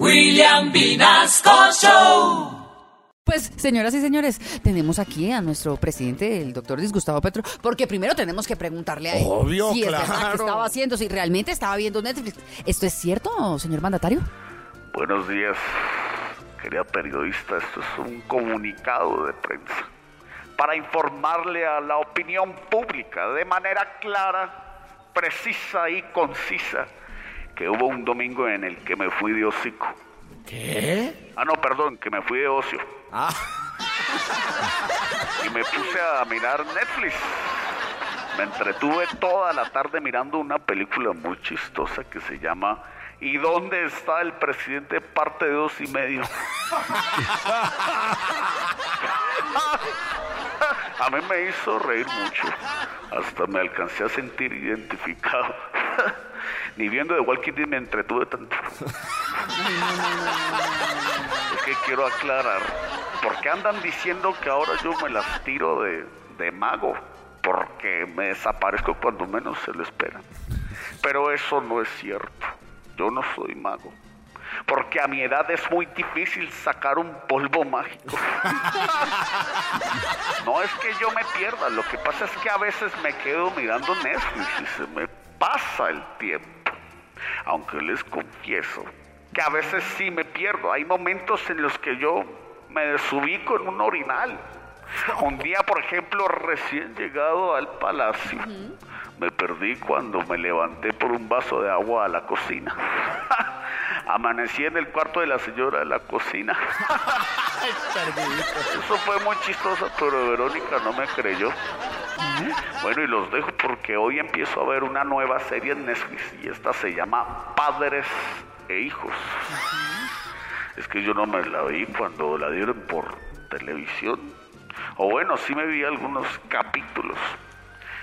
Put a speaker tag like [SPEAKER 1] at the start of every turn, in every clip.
[SPEAKER 1] William Vinasco Show.
[SPEAKER 2] Pues, señoras y señores, tenemos aquí a nuestro presidente, el doctor Disgustavo Petro, porque primero tenemos que preguntarle a él
[SPEAKER 3] Obvio,
[SPEAKER 2] si es verdad
[SPEAKER 3] claro.
[SPEAKER 2] que estaba haciendo, si realmente estaba viendo Netflix. ¿Esto es cierto, señor mandatario?
[SPEAKER 4] Buenos días, querida periodista. Esto es un comunicado de prensa para informarle a la opinión pública de manera clara, precisa y concisa que hubo un domingo en el que me fui de hocico.
[SPEAKER 3] ¿Qué?
[SPEAKER 4] Ah, no, perdón, que me fui de ocio.
[SPEAKER 3] Ah,
[SPEAKER 4] y me puse a mirar Netflix. Me entretuve toda la tarde mirando una película muy chistosa que se llama ¿Y dónde está el presidente? Parte de dos y medio. A mí me hizo reír mucho. Hasta me alcancé a sentir identificado. Ni viendo The Walking Dead me entretuve tanto. Es que quiero aclarar, ¿por qué andan diciendo que ahora yo me las tiro de, de mago? Porque me desaparezco cuando menos se lo esperan. Pero eso no es cierto. Yo no soy mago. Porque a mi edad es muy difícil sacar un polvo mágico. No es que yo me pierda, lo que pasa es que a veces me quedo mirando Netflix y se me pasa el tiempo. Aunque les confieso que a veces sí me pierdo. Hay momentos en los que yo me desubico en un orinal. Un día, por ejemplo, recién llegado al palacio, me perdí cuando me levanté por un vaso de agua a la cocina. Amanecí en el cuarto de la señora de la cocina. Eso fue muy chistoso, pero Verónica no me creyó. Bueno, y los dejo porque hoy empiezo a ver una nueva serie en Netflix y esta se llama Padres e Hijos. Es que yo no me la vi cuando la dieron por televisión. O bueno, sí me vi algunos capítulos.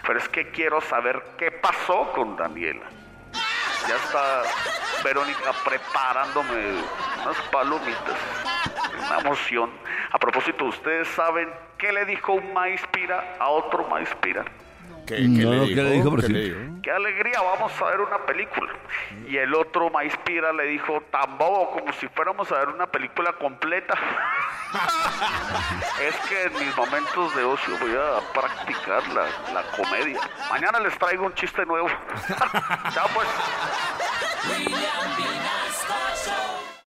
[SPEAKER 4] Pero es que quiero saber qué pasó con Daniela. Ya está Verónica preparándome unas palomitas. Una emoción. A propósito, ¿ustedes saben qué le dijo un maíz pira a otro maíz pira?
[SPEAKER 3] ¿qué, qué
[SPEAKER 5] No,
[SPEAKER 3] le
[SPEAKER 5] ¿qué le
[SPEAKER 3] dijo?
[SPEAKER 5] dijo,
[SPEAKER 3] ¿Qué le
[SPEAKER 5] presidente?
[SPEAKER 3] dijo?
[SPEAKER 4] ¡Qué alegría! Vamos a ver una película. Y el otro maíz pira le dijo, tan bobo como si fuéramos a ver una película completa. es que en mis momentos de ocio voy a practicar la, la comedia. Mañana les traigo un chiste nuevo. Chao pues.
[SPEAKER 1] William Vinasco Show.